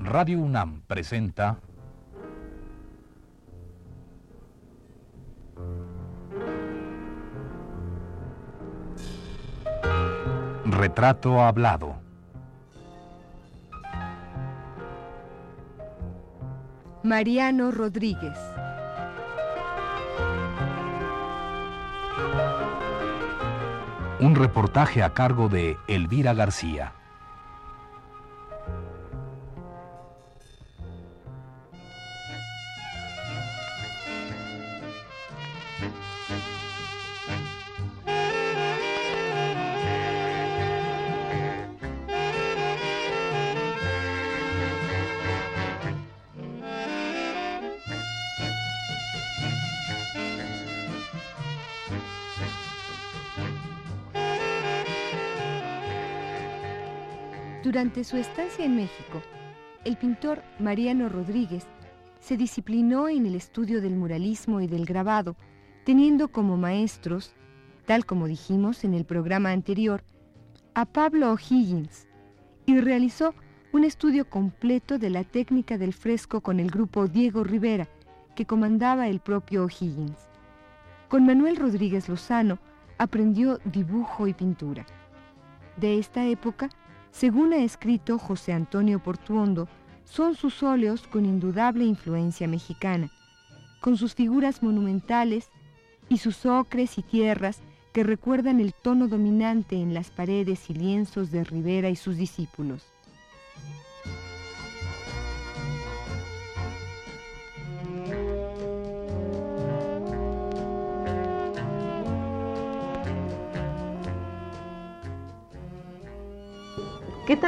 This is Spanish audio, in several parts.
Radio UNAM presenta Retrato Hablado. Mariano Rodríguez. Un reportaje a cargo de Elvira García. Durante su estancia en México, el pintor Mariano Rodríguez se disciplinó en el estudio del muralismo y del grabado, teniendo como maestros, tal como dijimos en el programa anterior, a Pablo O'Higgins, y realizó un estudio completo de la técnica del fresco con el grupo Diego Rivera, que comandaba el propio O'Higgins. Con Manuel Rodríguez Lozano aprendió dibujo y pintura. De esta época, según ha escrito José Antonio Portuondo, son sus óleos con indudable influencia mexicana, con sus figuras monumentales y sus ocres y tierras que recuerdan el tono dominante en las paredes y lienzos de Rivera y sus discípulos.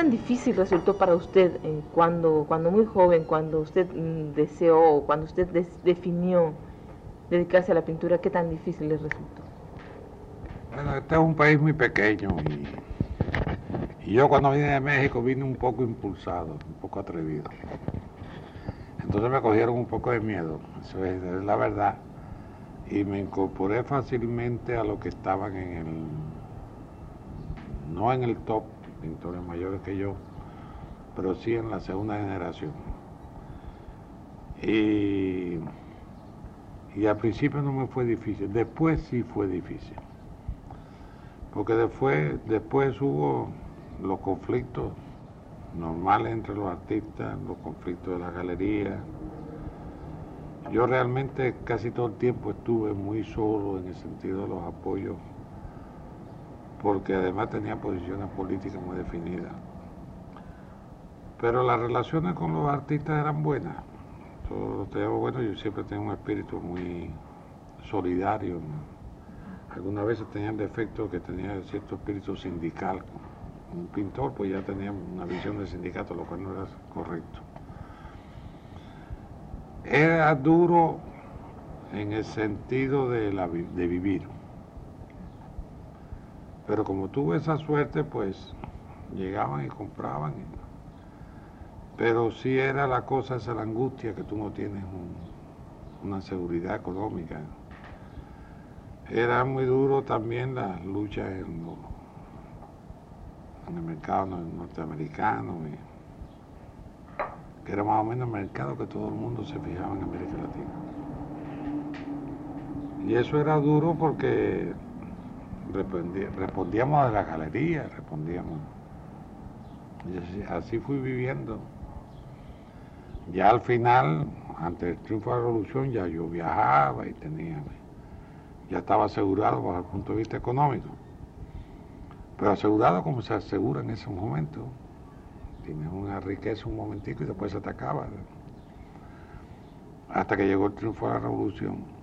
Tan difícil resultó para usted eh, cuando, cuando muy joven, cuando usted mm, deseó, cuando usted definió dedicarse a la pintura, qué tan difícil le resultó? Bueno, este es un país muy pequeño y, yo cuando vine de México vine un poco impulsado, un poco atrevido. Entonces me cogieron un poco de miedo, eso es, es la verdad. Y me incorporé fácilmente a lo que estaban en el, no en el top, pintores mayores que yo, pero sí en la segunda generación. Y, y al principio no me fue difícil, después sí fue difícil. Porque después, después hubo los conflictos normales entre los artistas, los conflictos de la galería. Yo realmente casi todo el tiempo estuve muy solo en el sentido de los apoyos porque además tenía posiciones políticas muy definidas. Pero las relaciones con los artistas eran buenas. Todos bueno, yo siempre tengo un espíritu muy solidario. Algunas veces tenía el defecto que tenía cierto espíritu sindical. Un pintor pues ya tenía una visión de sindicato, lo cual no era correcto. Era duro en el sentido de vivir pero como tuve esa suerte, pues llegaban y compraban. Pero sí era la cosa, esa la angustia que tú no tienes una seguridad económica. Era muy duro también la lucha en, el mercado norteamericano, que era más o menos el mercado que todo el mundo se fijaba en América Latina. Y eso era duro porque respondíamos a la galería, respondíamos. Así, fui viviendo. Ya al final, ante el triunfo de la revolución, ya yo viajaba y tenía, ya estaba asegurado desde el punto de vista económico. Pero asegurado como se asegura en ese momento. Tienes una riqueza un momentico y después se te acaba. Hasta que llegó el triunfo de la revolución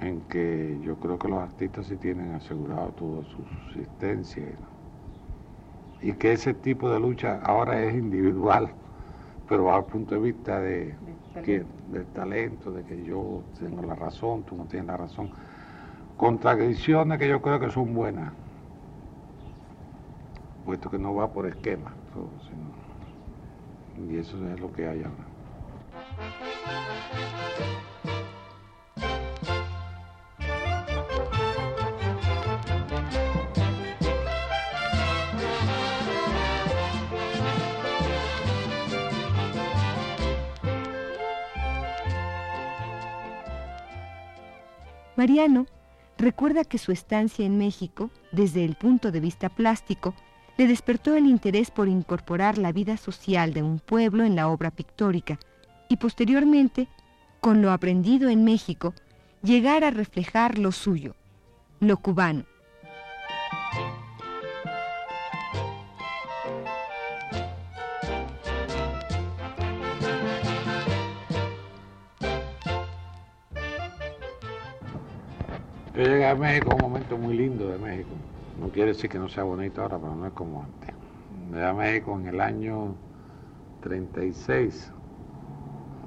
en que yo creo que los artistas sí tienen asegurado toda su subsistencia y que ese tipo de lucha ahora es individual, pero bajo el punto de vista de, que, del talento, de que yo tengo la razón, tú no tienes la razón. Contradicciones que yo creo que son buenas, puesto que no va por esquema, y eso es lo que hay ahora. Mariano recuerda que su estancia en México, desde el punto de vista plástico, le despertó el interés por incorporar la vida social de un pueblo en la obra pictórica y posteriormente, con lo aprendido en México, llegar a reflejar lo suyo, lo cubano. Yo llegué a México un momento muy lindo de México. No quiere decir que no sea bonito ahora, pero no es como antes. Llegué a México en el año 36.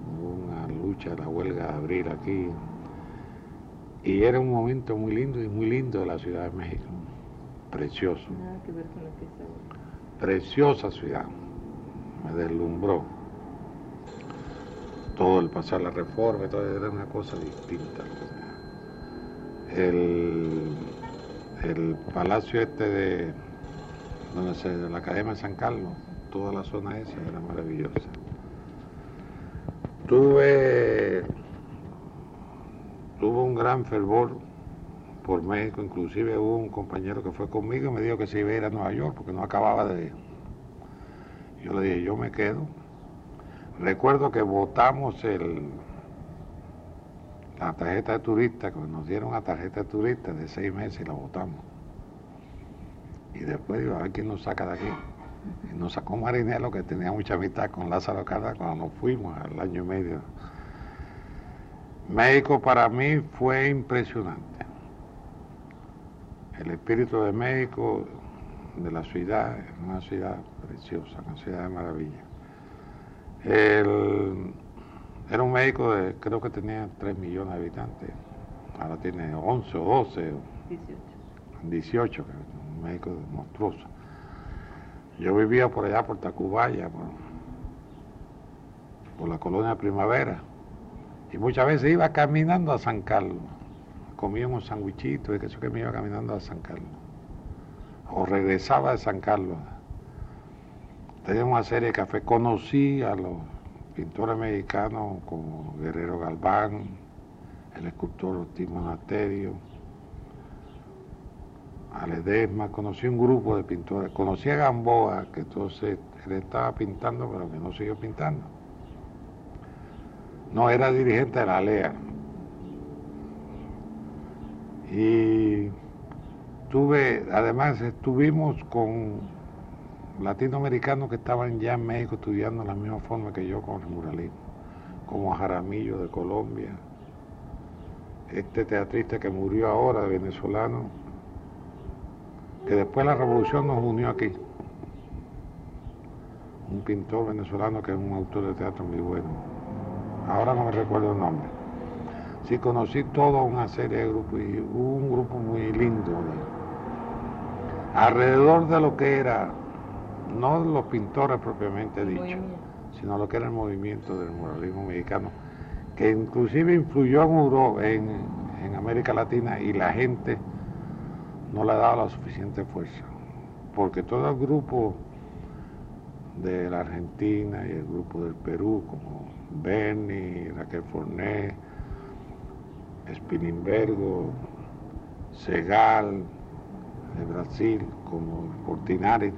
Hubo una lucha de la huelga de abril aquí. Y era un momento muy lindo y muy lindo de la Ciudad de México. Precioso. Nada que ver con lo que es ahora. Preciosa ciudad. Me deslumbró. Todo el pasar la reforma, todo era una cosa distinta. El, el palacio este de donde se la Academia de San Carlos, toda la zona esa era maravillosa. Tuve tuve un gran fervor por México, inclusive hubo un compañero que fue conmigo y me dijo que se iba a ir a Nueva York porque no acababa de yo le dije, yo me quedo. Recuerdo que votamos el, la tarjeta de turista, que nos dieron una tarjeta de turista de seis meses y la votamos. Y después digo, a ver quién nos saca de aquí. Y nos sacó Marinelo, que tenía mucha amistad con Lázaro Cárdenas cuando nos fuimos al año y medio. México para mí fue impresionante. El espíritu de México, de la ciudad, es una ciudad preciosa, una ciudad de maravilla. El- era un México de, creo que tenía 3 millones de habitantes. Ahora tiene 11 o 12 o 18. 18, que es un México monstruoso. Yo vivía por allá, por Tacubaya, por, por la colonia Primavera. Y muchas veces iba caminando a San Carlos. Comía unos sandwichitos y que eso que me iba caminando a San Carlos. O regresaba de San Carlos. Tenía una serie de café. Conocí a los pintores mexicanos como Guerrero Galván, el escultor Ortiz Monasterio, a Ledesma, conocí un grupo de pintores, conocí a Gamboa, que entonces él estaba pintando, pero que no siguió pintando. No, era dirigente de la LEA. Y tuve, además estuvimos con latinoamericanos que estaban ya en México estudiando la misma forma que yo con el muralismo, como Jaramillo de Colombia, este teatrista que murió ahora, venezolano, que después de la revolución nos unió aquí. Un pintor venezolano que es un autor de teatro muy bueno. Ahora no me recuerdo el nombre. Sí, conocí toda una serie de grupos y hubo un grupo muy lindo de- alrededor de lo que era, no los pintores propiamente dicho, sino lo que era el movimiento del muralismo mexicano, que inclusive influyó en Europa, en, en América Latina y la gente no le daba la suficiente fuerza, porque todo el grupo de la Argentina y el grupo del Perú, como Berni, Raquel Forné, Spinimbergo, Segal, de Brasil, como Portinari,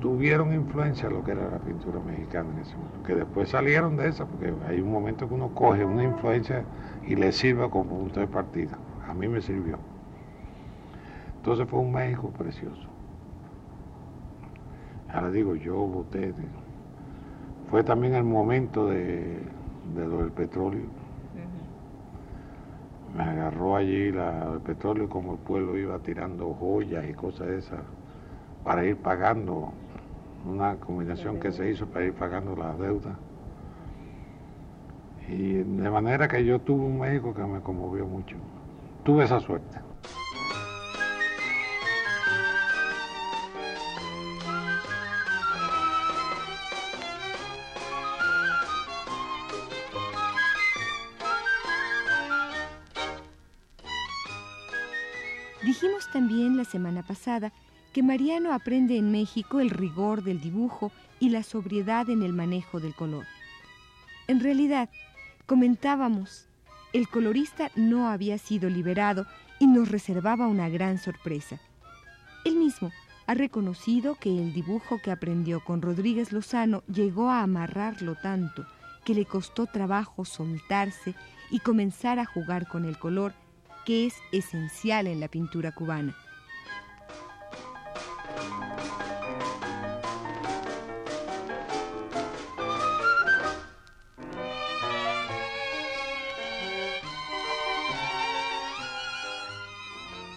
tuvieron influencia en lo que era la pintura mexicana en ese momento, que después salieron de esa, porque hay un momento que uno coge una influencia y le sirve como punto de partida. A mí me sirvió. Entonces fue un México precioso. Ahora digo, yo voté. Fue también el momento de, de lo del petróleo. Me agarró allí la, el petróleo como el pueblo iba tirando joyas y cosas de esas para ir pagando, una combinación que se hizo para ir pagando las deudas. Y de manera que yo tuve un México que me conmovió mucho. Tuve esa suerte. Dijimos también la semana pasada que Mariano aprende en México el rigor del dibujo y la sobriedad en el manejo del color. En realidad, comentábamos, el colorista no había sido liberado y nos reservaba una gran sorpresa. Él mismo ha reconocido que el dibujo que aprendió con Rodríguez Lozano llegó a amarrarlo tanto que le costó trabajo soltarse y comenzar a jugar con el color, que es esencial en la pintura cubana.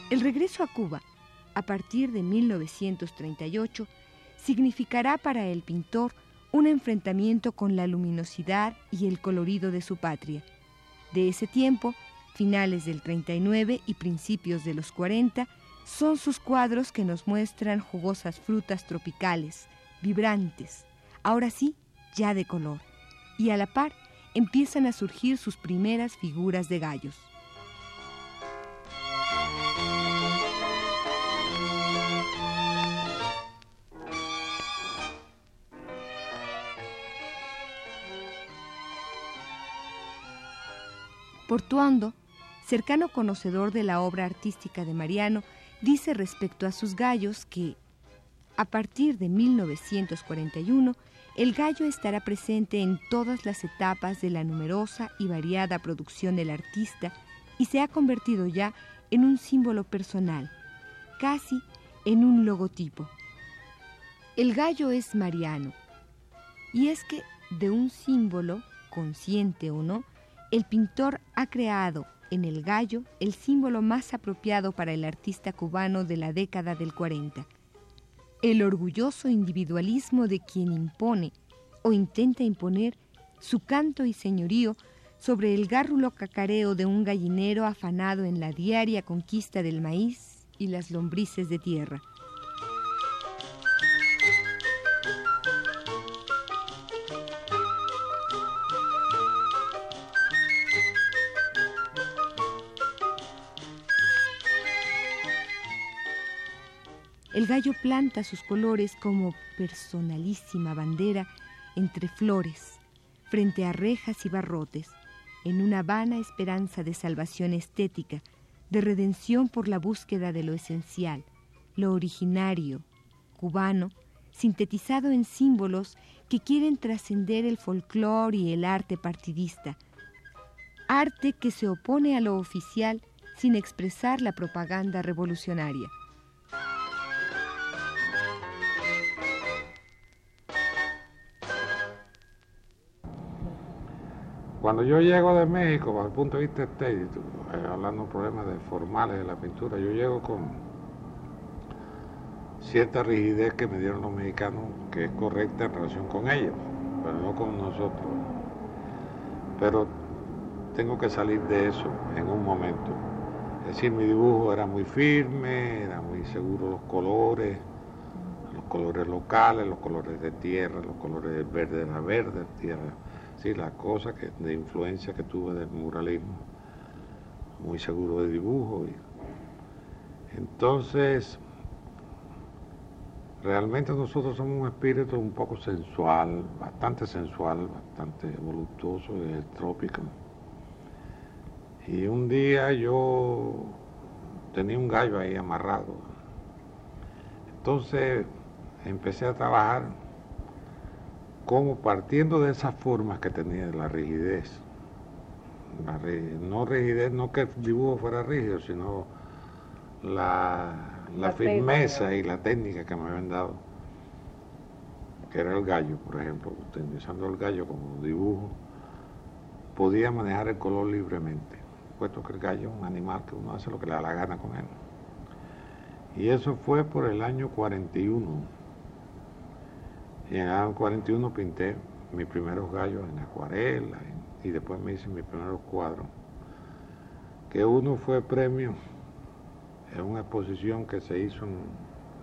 El regreso a Cuba, a partir de 1938, significará para el pintor un enfrentamiento con la luminosidad y el colorido de su patria. De ese tiempo, finales del 39 y principios de los 40, son sus cuadros que nos muestran jugosas frutas tropicales, vibrantes, ahora sí, ya de color, y a la par empiezan a surgir sus primeras figuras de gallos. Portuando, cercano conocedor de la obra artística de Mariano, dice respecto a sus gallos que, a partir de 1941, el gallo estará presente en todas las etapas de la numerosa y variada producción del artista y se ha convertido ya en un símbolo personal, casi en un logotipo. El gallo es Mariano, y es que de un símbolo, consciente o no, el pintor ha creado en el gallo el símbolo más apropiado para el artista cubano de la década del 40. El orgulloso individualismo de quien impone o intenta imponer su canto y señorío sobre el gárrulo cacareo de un gallinero afanado en la diaria conquista del maíz y las lombrices de tierra. Gallo planta sus colores como personalísima bandera entre flores, frente a rejas y barrotes, en una vana esperanza de salvación estética, de redención por la búsqueda de lo esencial, lo originario, cubano, sintetizado en símbolos que quieren trascender el folclore y el arte partidista, arte que se opone a lo oficial sin expresar la propaganda revolucionaria. Cuando yo llego de México, desde el punto de vista estético, eh, hablando de problemas de formales de la pintura, yo llego con cierta rigidez que me dieron los mexicanos, que es correcta en relación con ellos, pero no con nosotros. Pero tengo que salir de eso en un momento. Es decir, mi dibujo era muy firme, era muy seguro los colores, los colores locales, los colores de tierra, los colores verde de la verde tierra Sí, la cosa que, de influencia que tuve del muralismo, muy seguro de dibujo. entonces, realmente nosotros somos un espíritu un poco sensual, bastante sensual, bastante voluptuoso y trópico. Y un día yo tenía un gallo ahí amarrado. Entonces empecé a trabajar como partiendo de esas formas que tenía la rigidez, no rigidez, no que el dibujo fuera rígido, sino la, firmeza y la técnica que me habían dado, que era el gallo, por ejemplo, utilizando el gallo como dibujo, podía manejar el color libremente, puesto que el gallo es un animal que uno hace lo que le da la gana con él. Y eso fue por el año 41 y en el 41 pinté mis primeros gallos en acuarela y después me hice mis primeros cuadros. Que uno fue premio en una exposición que se hizo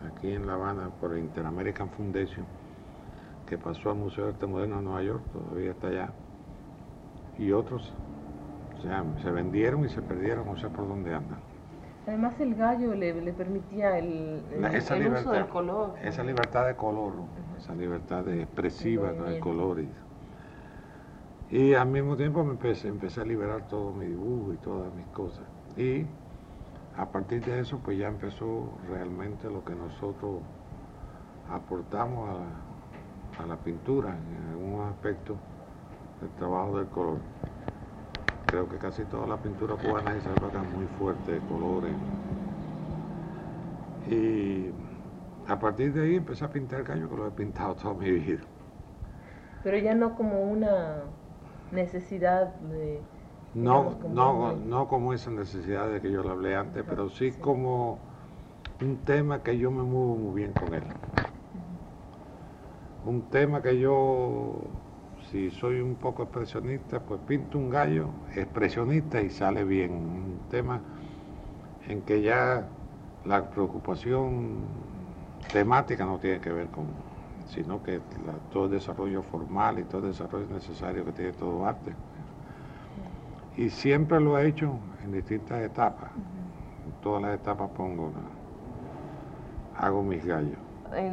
aquí en La Habana por el Interamerican Foundation, que pasó al Museo de Arte Moderno de Nueva York, todavía está allá. Y otros, se vendieron y se perdieron, no sé por dónde andan. Además el gallo le, permitía el, uso del color. Esa libertad de color, esa libertad de expresiva del color. Y al mismo tiempo me empecé, empecé a liberar todo mi dibujo y todas mis cosas. Y a partir de eso, pues ya empezó realmente lo que nosotros aportamos a la, pintura en algún aspecto del trabajo del color. Creo que casi toda la pintura cubana es algo muy fuerte de colores. Y a partir de ahí empecé a pintar gallo que lo he pintado toda mi vida. Pero ya no como una necesidad de... No, no, no como esa necesidad de que yo le hablé antes, pero sí, como un tema que yo me muevo muy bien con él. Un tema que yo, si soy un poco expresionista, pues pinto un gallo expresionista y sale bien. Un tema en que ya la preocupación temática no tiene que ver con, sino que todo el desarrollo formal y todo el desarrollo necesario que tiene todo arte. Y siempre lo he hecho en distintas etapas. En todas las etapas pongo, hago mis gallos.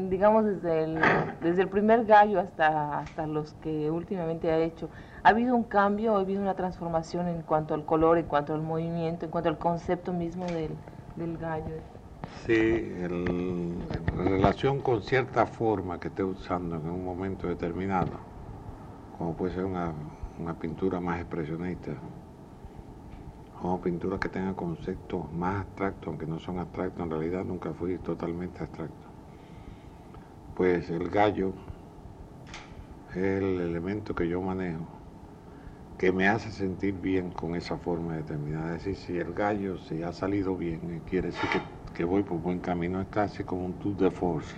Digamos desde el, desde el primer gallo hasta, hasta los que últimamente ha hecho, ¿ha habido un cambio, ha habido una transformación en cuanto al color, en cuanto al movimiento, en cuanto al concepto mismo del, del gallo? Sí, en relación con cierta forma que esté usando en un momento determinado, como puede ser una, pintura más expresionista, o pintura que tenga conceptos más abstractos, aunque no son abstractos, en realidad nunca fui totalmente abstracto. Pues el gallo es el elemento que yo manejo, que me hace sentir bien con esa forma determinada. Es decir, si el gallo se ha salido bien, quiere decir que que voy por buen camino, es casi como un tour de force.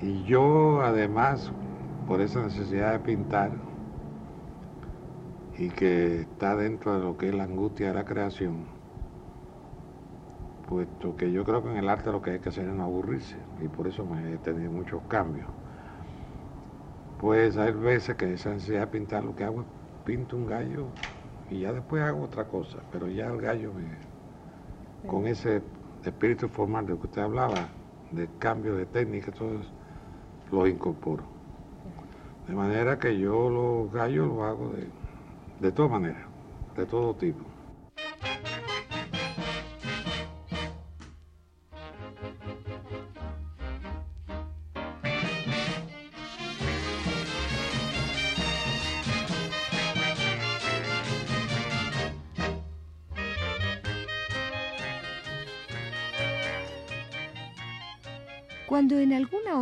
Y yo además, por esa necesidad de pintar, y que está dentro de lo que es la angustia de la creación, puesto que yo creo que en el arte lo que hay que hacer es no aburrirse, y por eso me he tenido muchos cambios. Pues hay veces que esa necesidad de pintar lo que hago es pinto un gallo y ya después hago otra cosa, pero ya el gallo me, con ese espíritu formal de que usted hablaba, de cambio de técnica, eso, los incorporo. De manera que yo los gallos los hago de, de todas maneras, de todo tipo.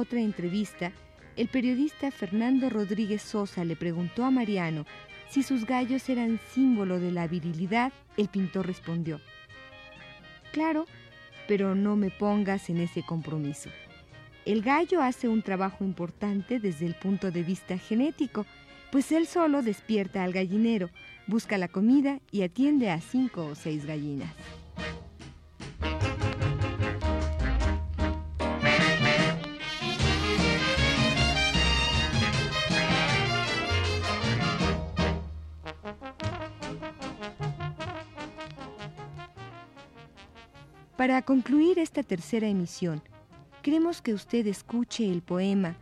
Otra entrevista el periodista Fernando Rodríguez Sosa le preguntó a Mariano si sus gallos eran símbolo de la virilidad, el pintor respondió, Claro, pero no me pongas en ese compromiso. El gallo hace un trabajo importante desde el punto de vista genético, pues él solo despierta al gallinero, busca la comida y atiende a cinco o seis gallinas. Para concluir esta tercera emisión, queremos que usted escuche el poema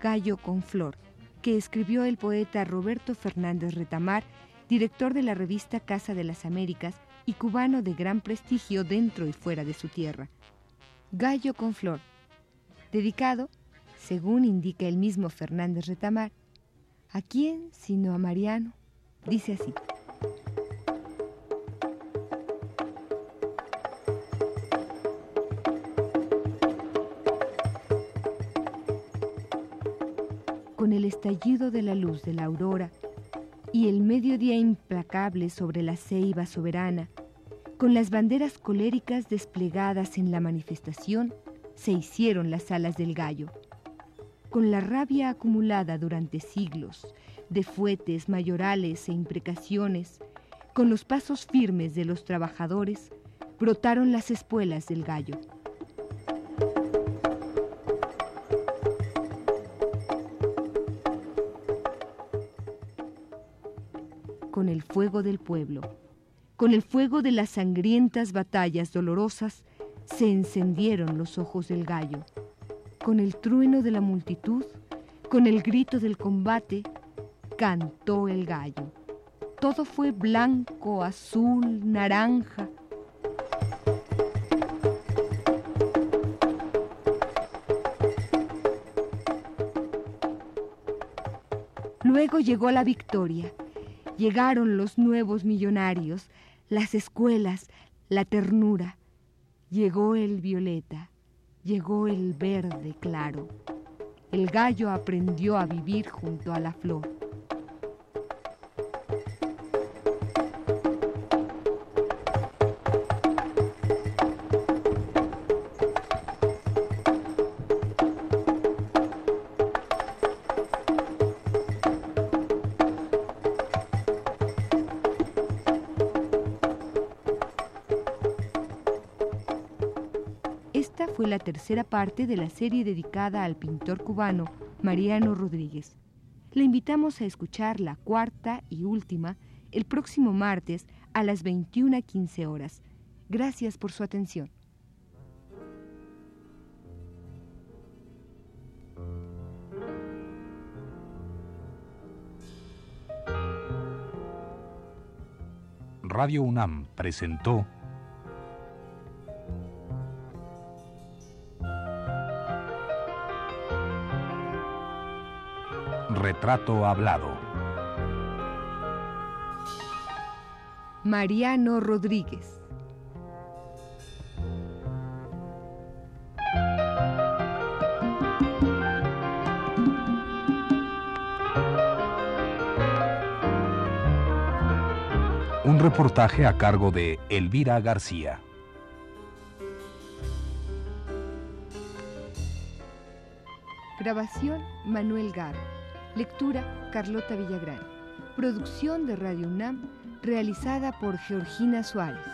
Gallo con Flor, que escribió el poeta Roberto Fernández Retamar, director de la revista Casa de las Américas y cubano de gran prestigio dentro y fuera de su tierra. Gallo con Flor, dedicado, según indica el mismo Fernández Retamar, ¿a quién sino a Mariano? Dice así. Estallido de la luz de la aurora y el mediodía implacable sobre la ceiba soberana, con las banderas coléricas desplegadas en la manifestación, se hicieron las alas del gallo. Con la rabia acumulada durante siglos, de fuetes mayorales e imprecaciones, con los pasos firmes de los trabajadores, brotaron las espuelas del gallo. El fuego del pueblo, con el fuego de las sangrientas batallas dolorosas, se encendieron los ojos del gallo. Con el trueno de la multitud, con el grito del combate, cantó el gallo. Todo fue blanco, azul, naranja. Luego llegó la victoria. Llegaron los nuevos millonarios, las escuelas, la ternura. Llegó el violeta, llegó el verde claro. El gallo aprendió a vivir junto a la flor. Tercera parte de la serie dedicada al pintor cubano Mariano Rodríguez. Le invitamos a escuchar la cuarta y última el próximo martes a las 21.15 horas. Gracias por su atención. Radio UNAM presentó Retrato Hablado. Mariano Rodríguez. Un reportaje a cargo de Elvira García. Grabación Manuel Garo. Lectura Carlota Villagrán. Producción de Radio UNAM realizada por Georgina Suárez.